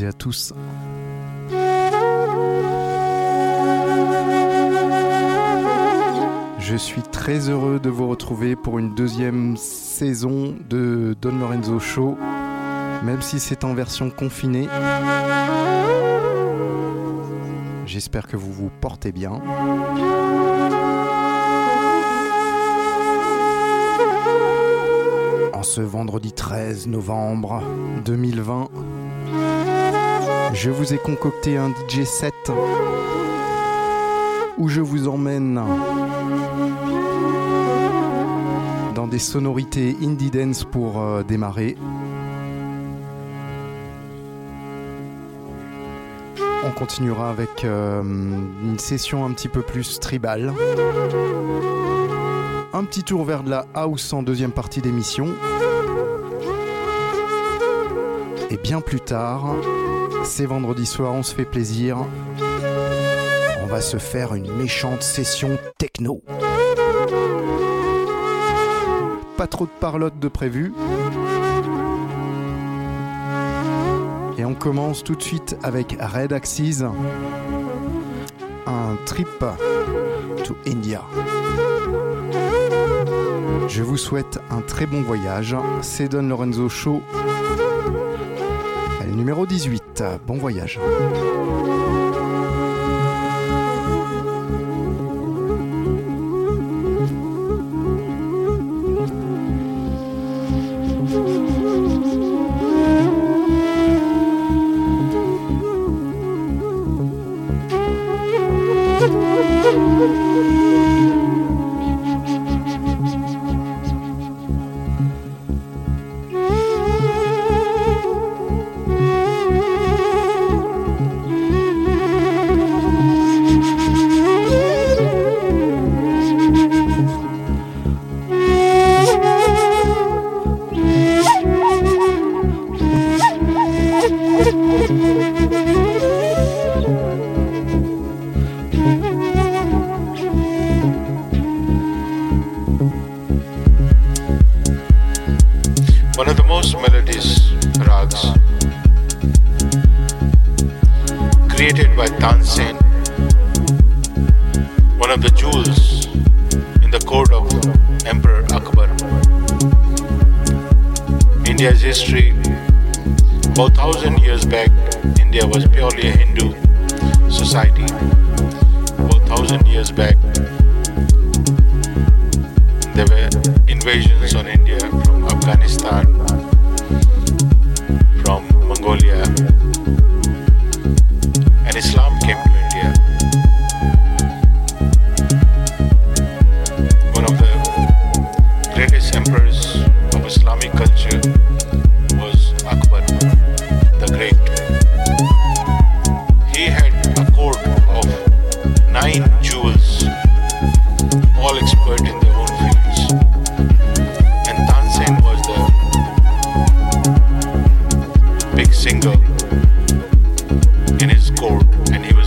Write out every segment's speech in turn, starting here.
et à tous. Je suis très heureux de vous retrouver pour une deuxième saison de Don Lorenzo Show, même si c'est en version confinée. J'espère que vous vous portez bien. En ce vendredi 13 novembre 2020, je vous ai concocté un DJ set où je vous emmène dans des sonorités indie dance pour euh, démarrer. On continuera avec euh, une session un petit peu plus tribale. Un petit tour vers de la house en deuxième partie d'émission. Et bien plus tard, c'est vendredi soir, on se fait plaisir. On va se faire une méchante session techno. Pas trop de parlotte de prévu. Et on commence tout de suite avec Red Axis. Un trip to India. Je vous souhaite un très bon voyage. C'est Don Lorenzo Show. Numéro 18. Bon voyage.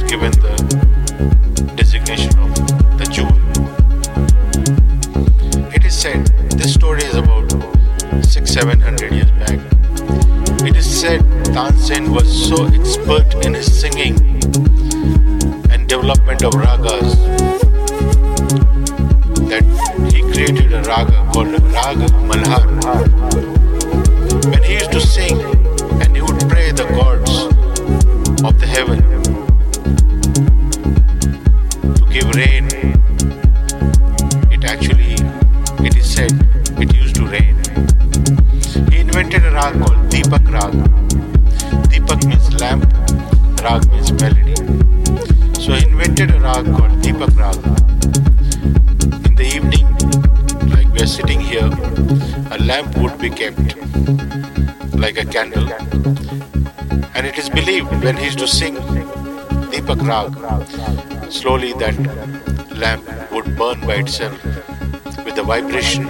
Given the designation of the jewel. It is said this story is about six, seven hundred years back. It is said Tansen was so expert in his singing and development of ragas like a candle. And it is believed when he used to sing Deepak Rag, slowly that lamp would burn by itself with the vibration.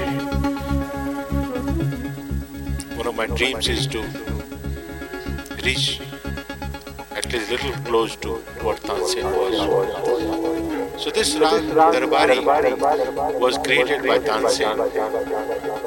One of my dreams is to reach at least little close to what Tansen was. So this Rag Darbari was created by Tansen.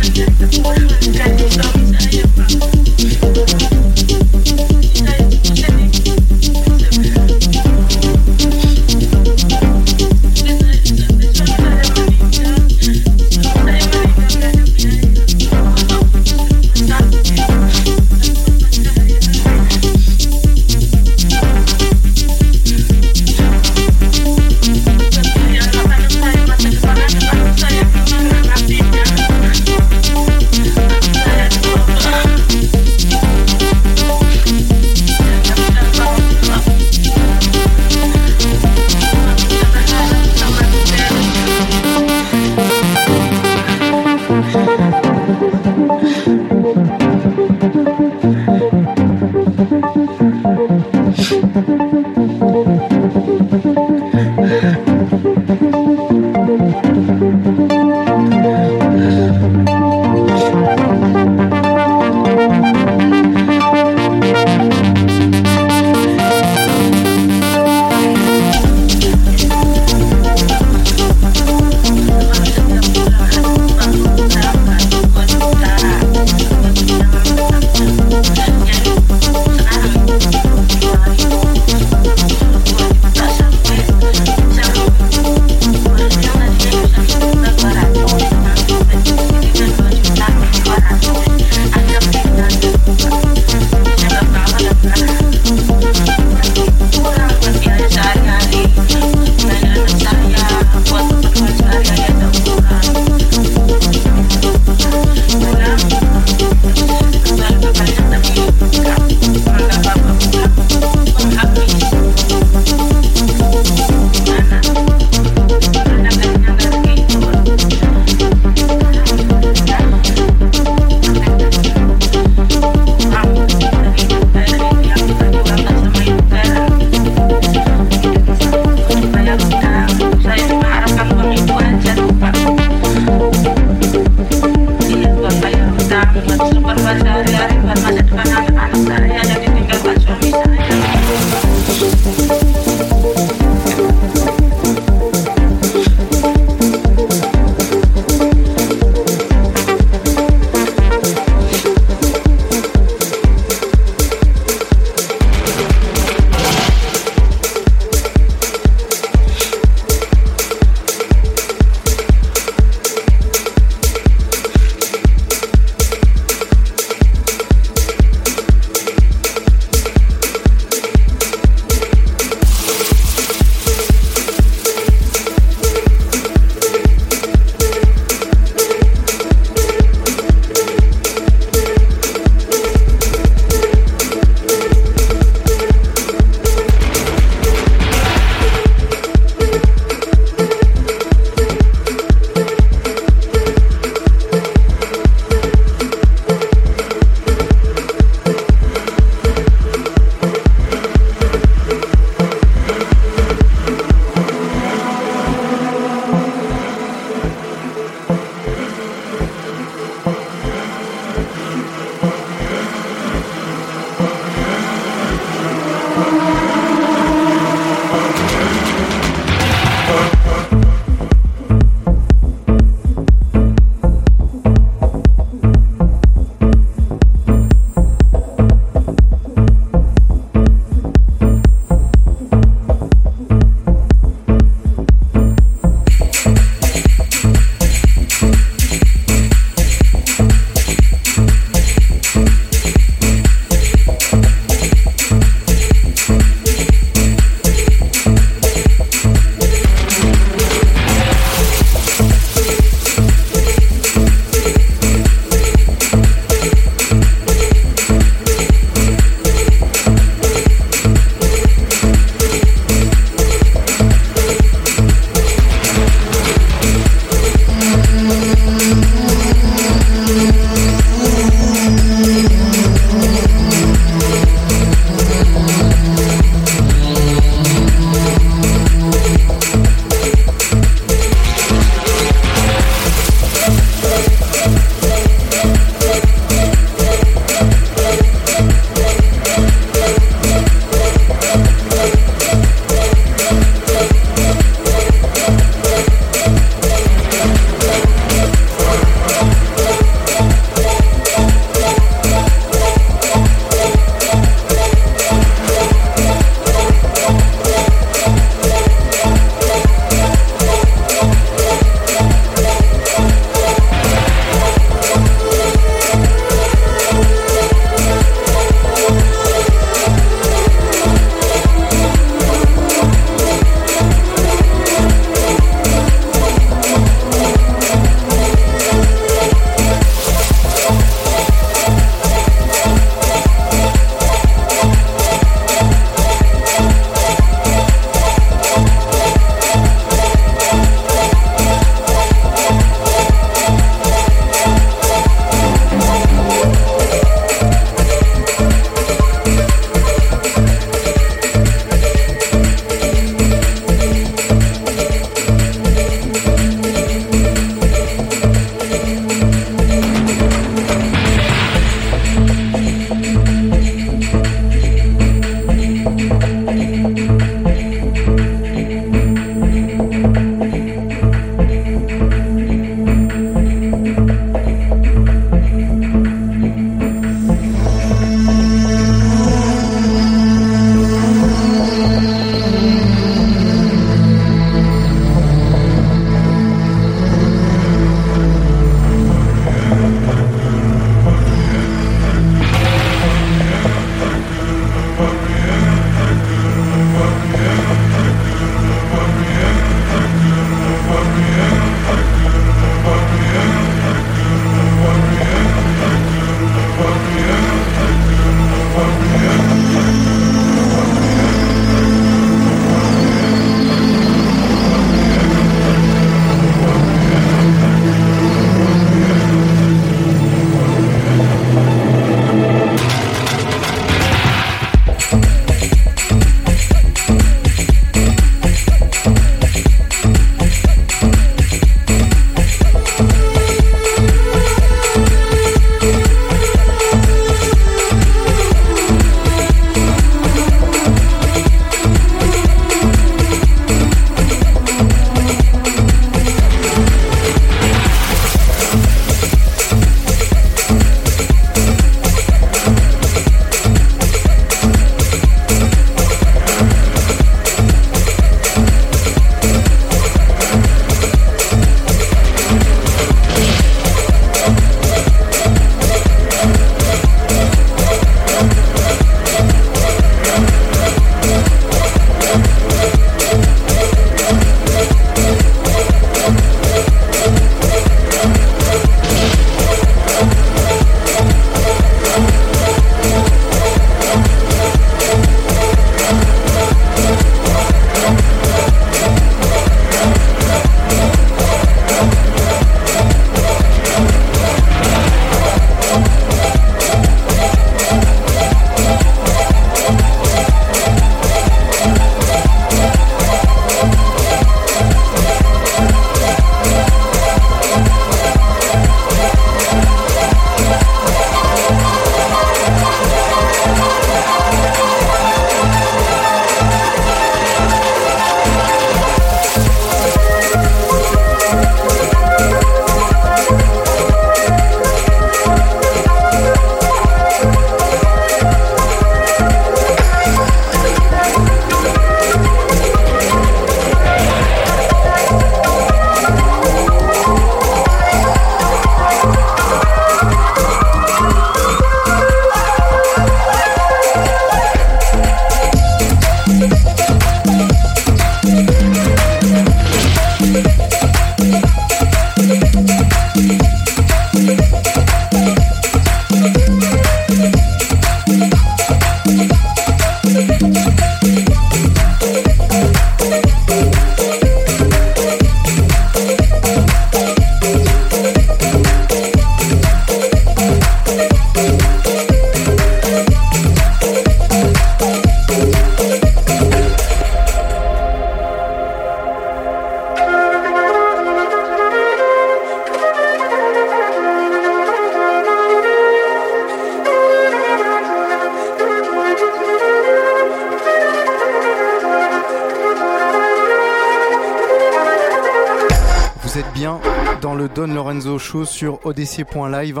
Sur odc.live.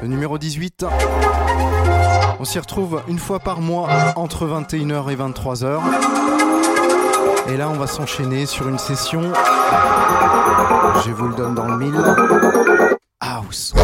Le numéro 18. On s'y retrouve une fois par mois entre 21h et 23h. Et là, on va s'enchaîner sur une session. Je vous le donne dans le mille. House.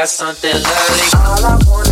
Got something lovely.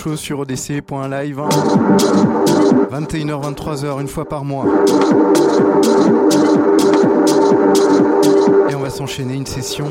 Sur odc.live. 21h, 23h, une fois par mois. Et on va s'enchaîner une session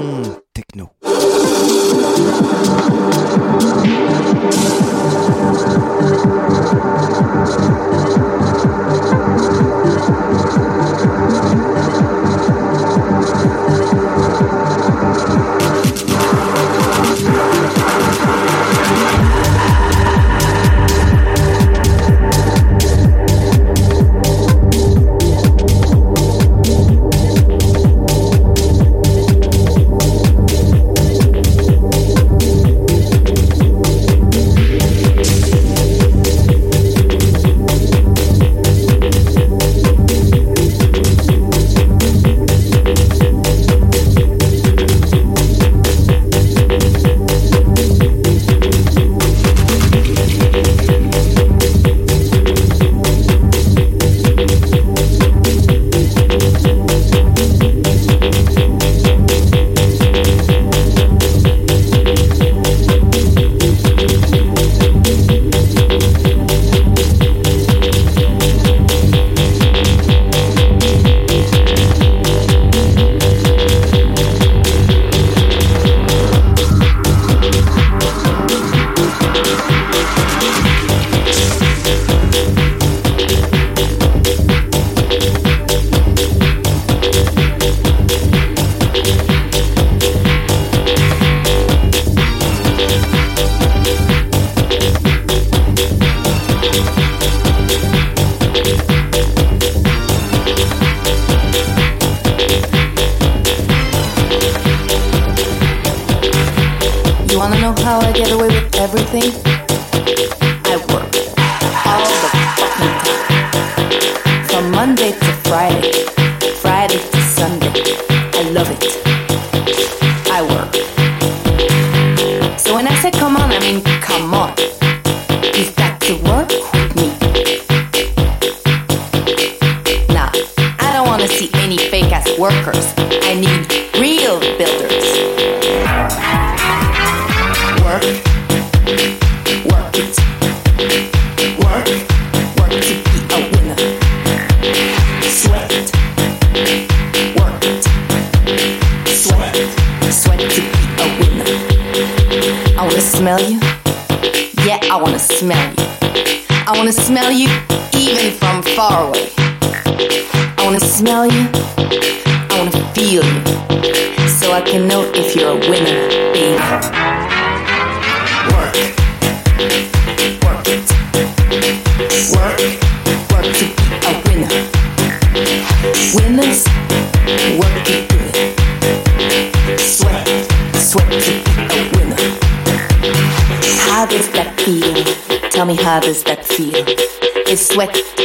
wet.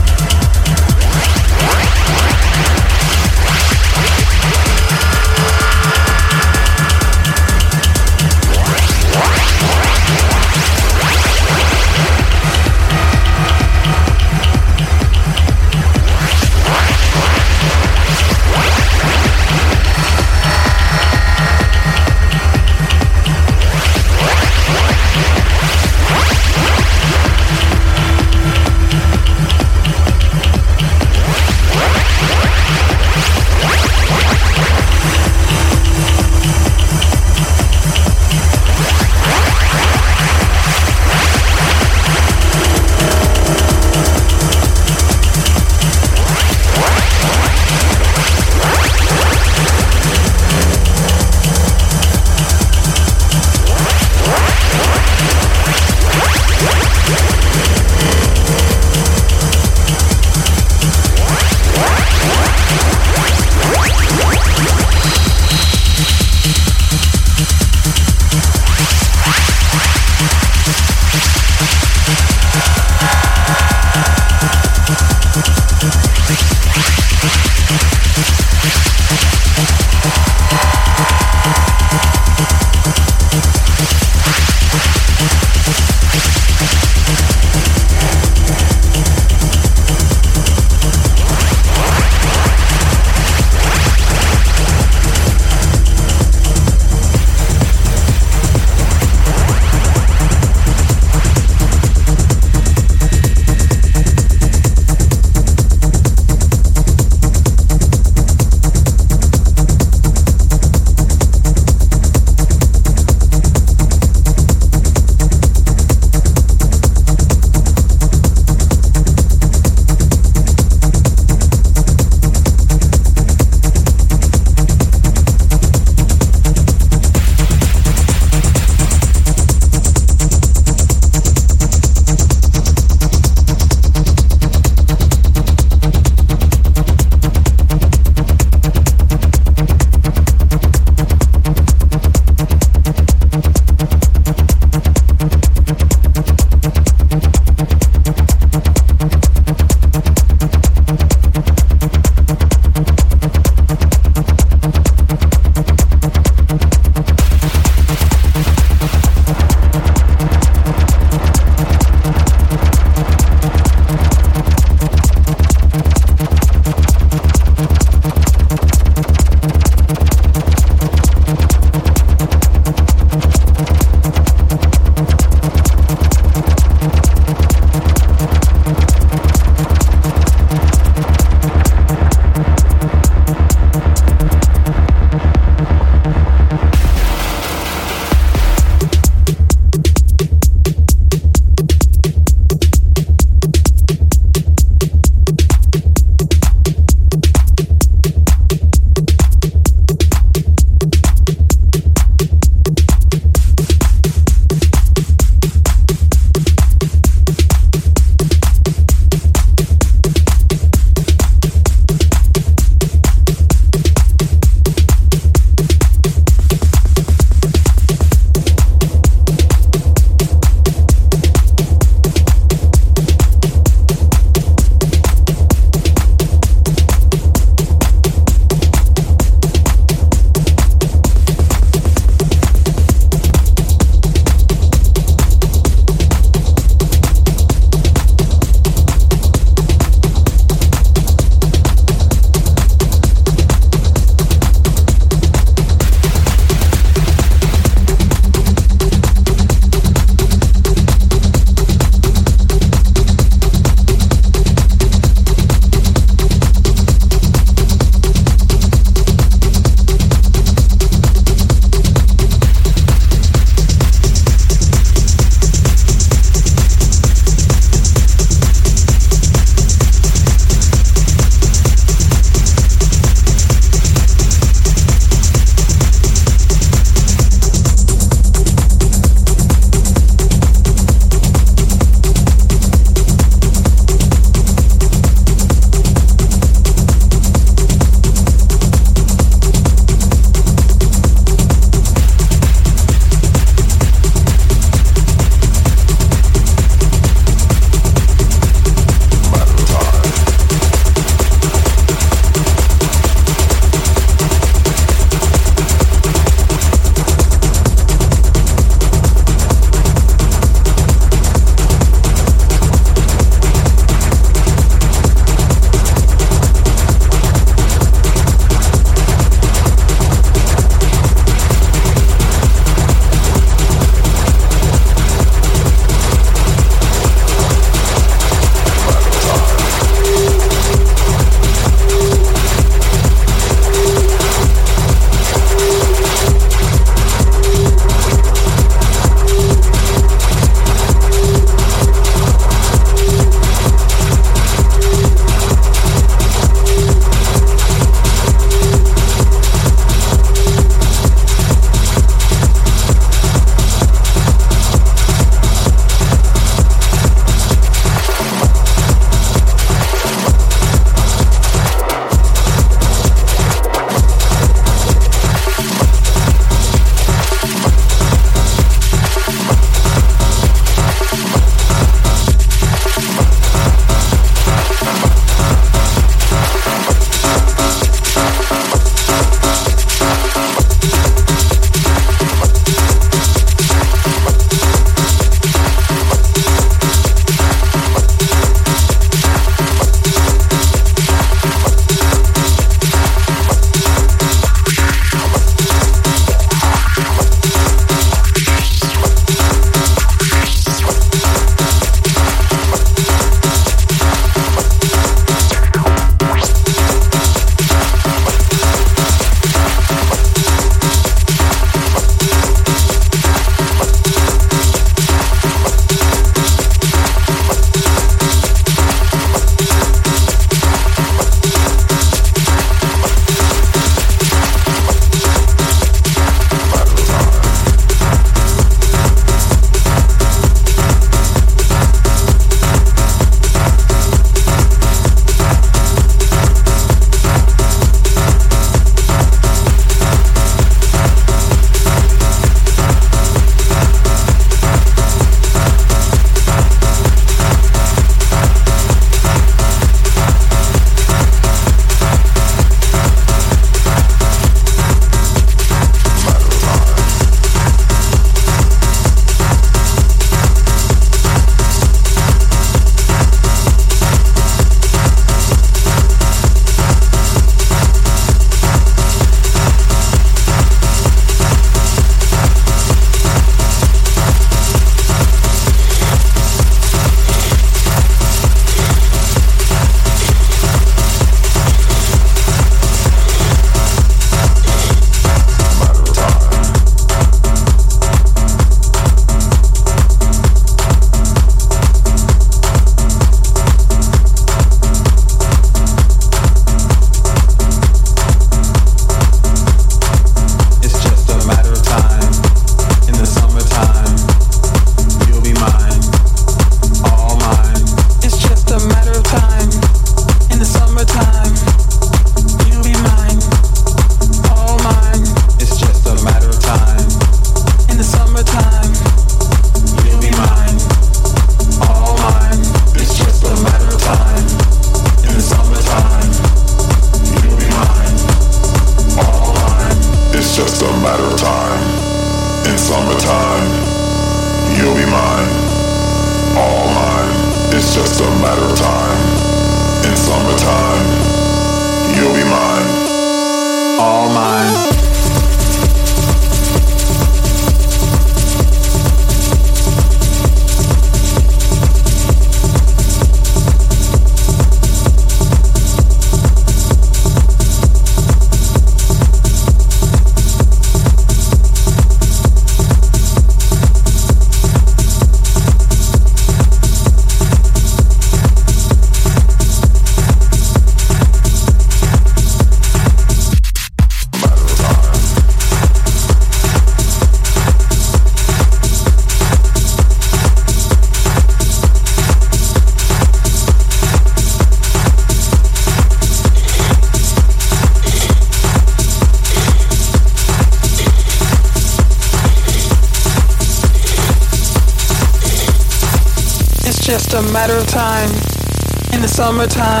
Summertime,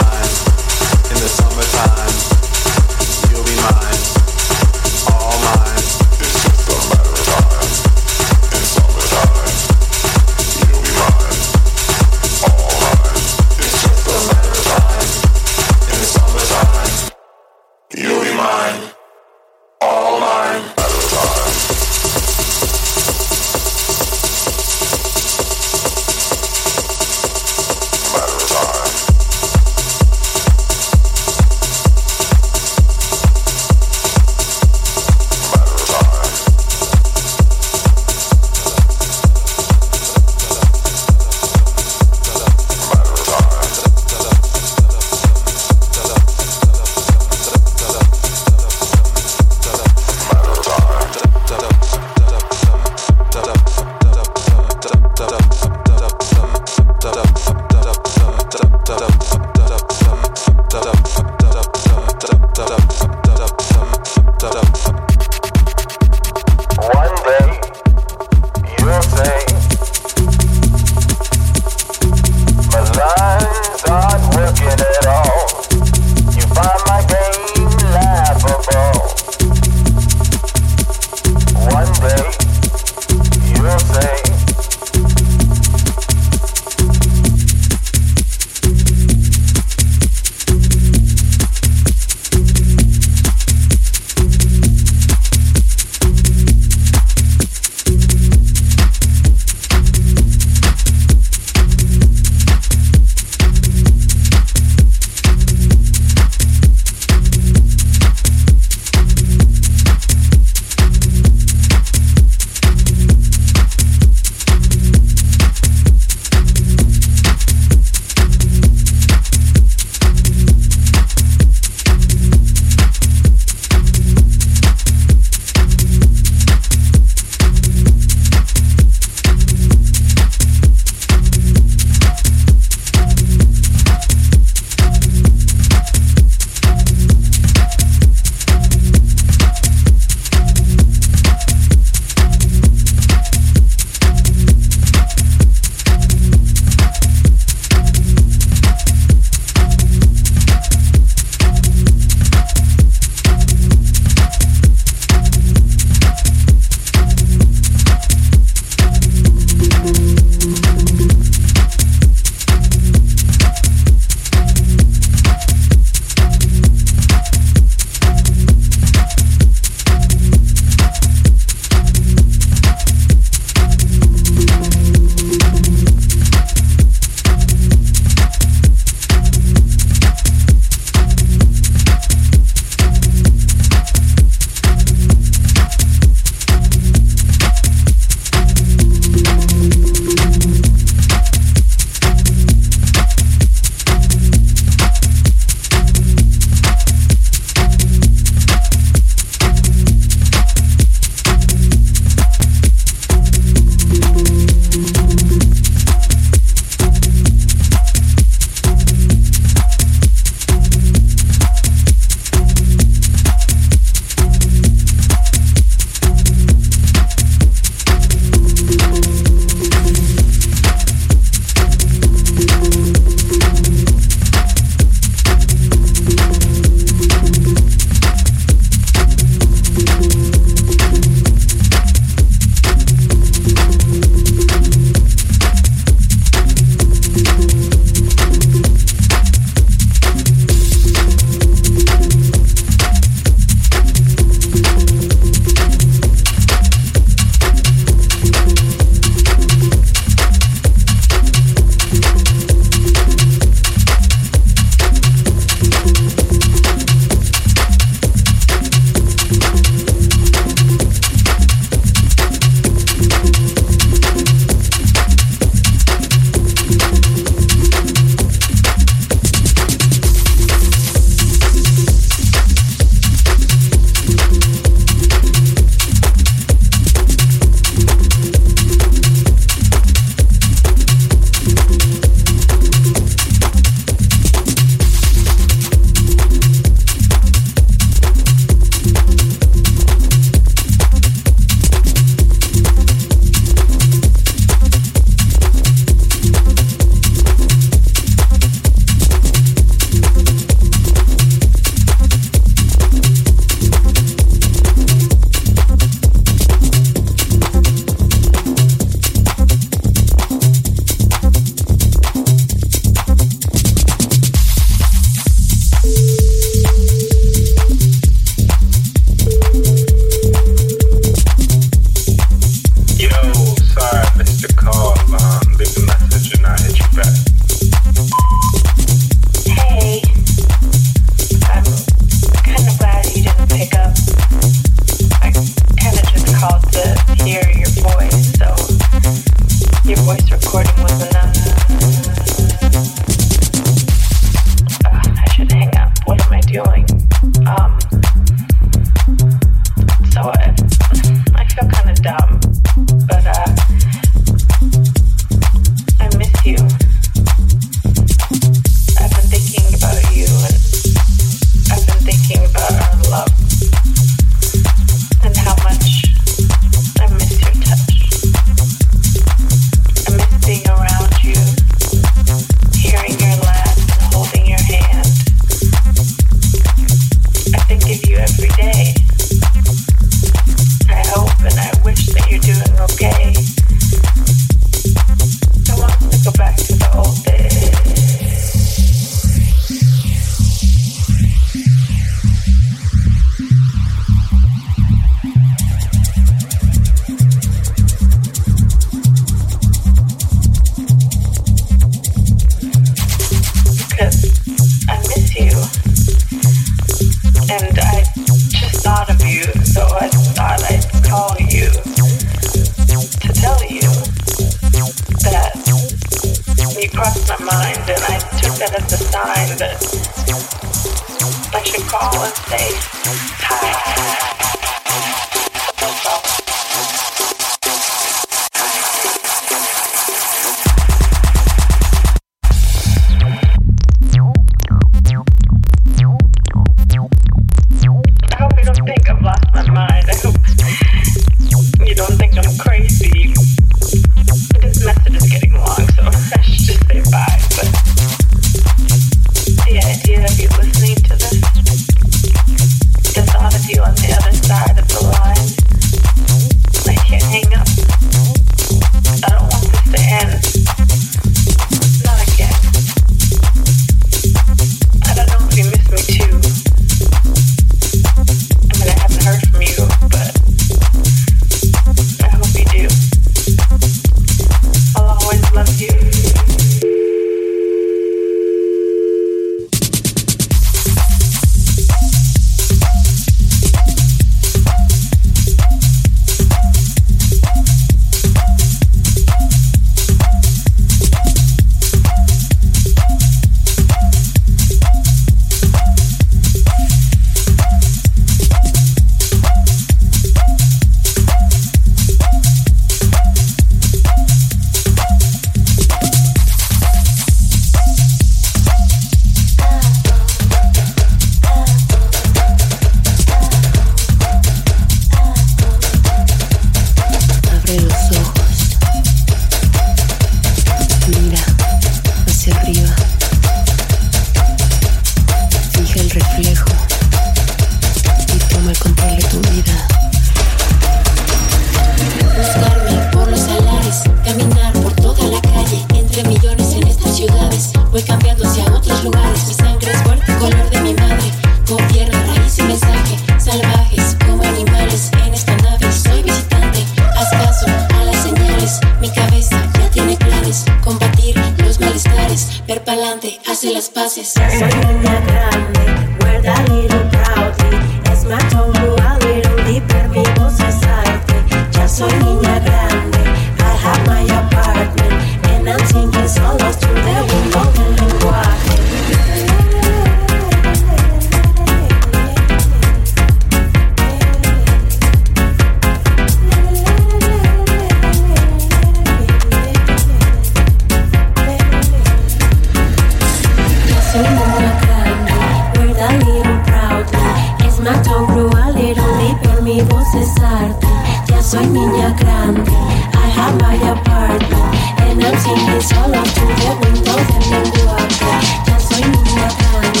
Niña grande, I have my apartment And I'm singing solo through the windows de mi guapa Ya soy niña grande,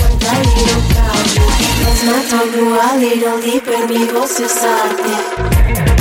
work a little proudly Let's not talk to a little deeper, mi voz es arte.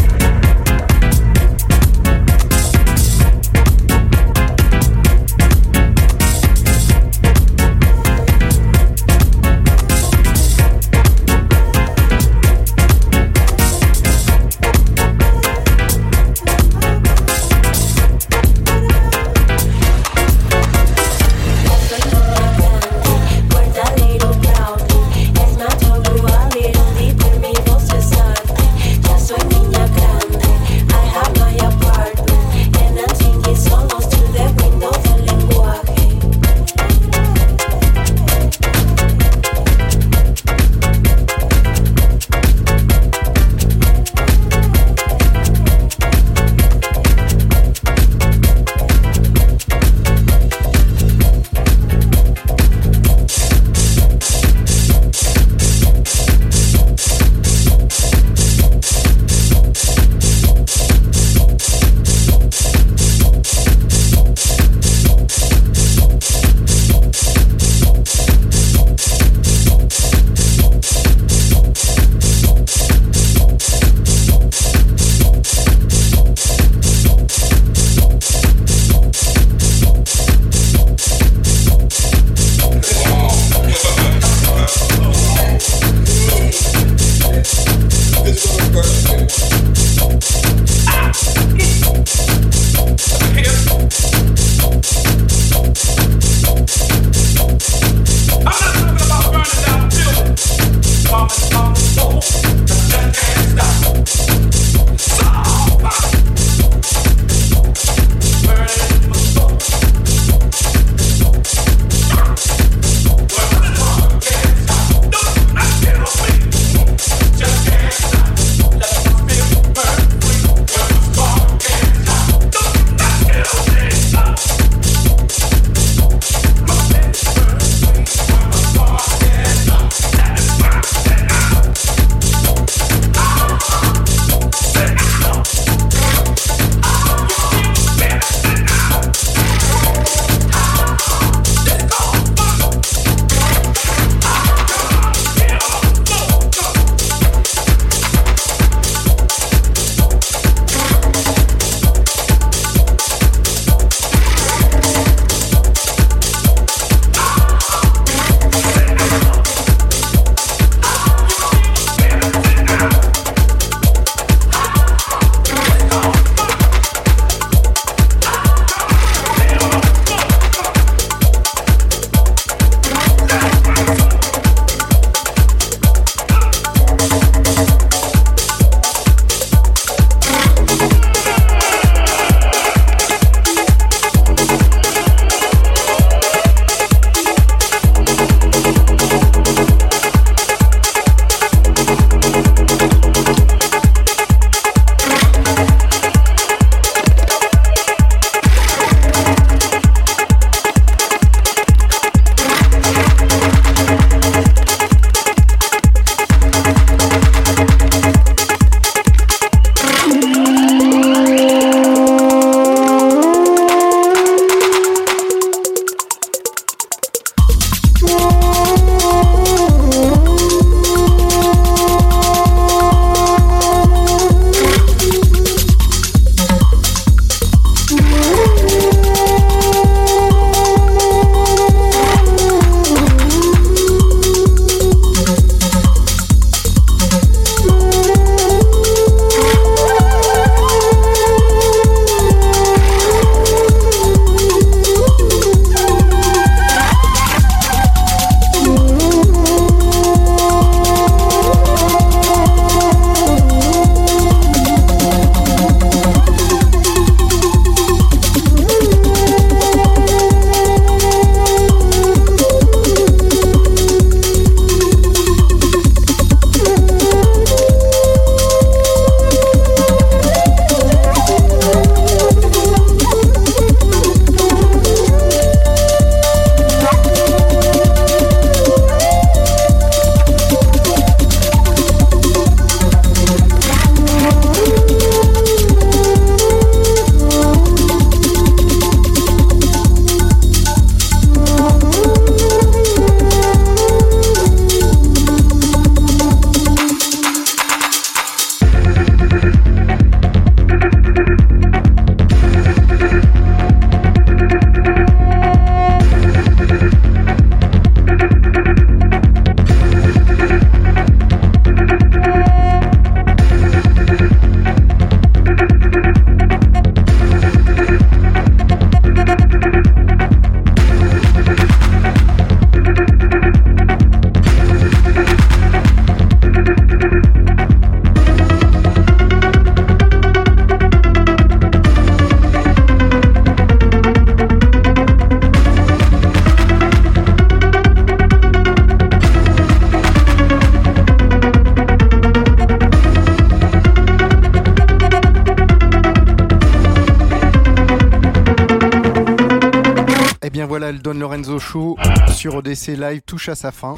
À sa fin.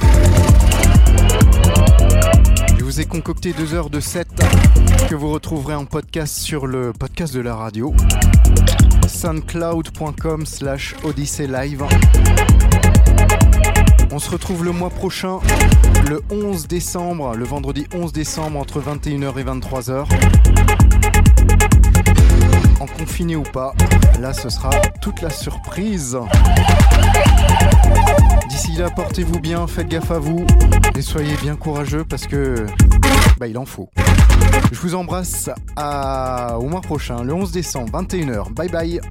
Je vous ai concocté deux heures de set que vous retrouverez en podcast sur le podcast de la radio soundcloud.com slash Odyssey Live. On se retrouve le mois prochain, le 11 décembre, le vendredi 11 décembre entre 21h et 23h. En confiné ou pas, là ce sera toute la surprise. Portez-vous bien, faites gaffe à vous et soyez bien courageux parce que bah il en faut. Je vous embrasse à... au mois prochain, le 11 décembre, 21h. Bye bye.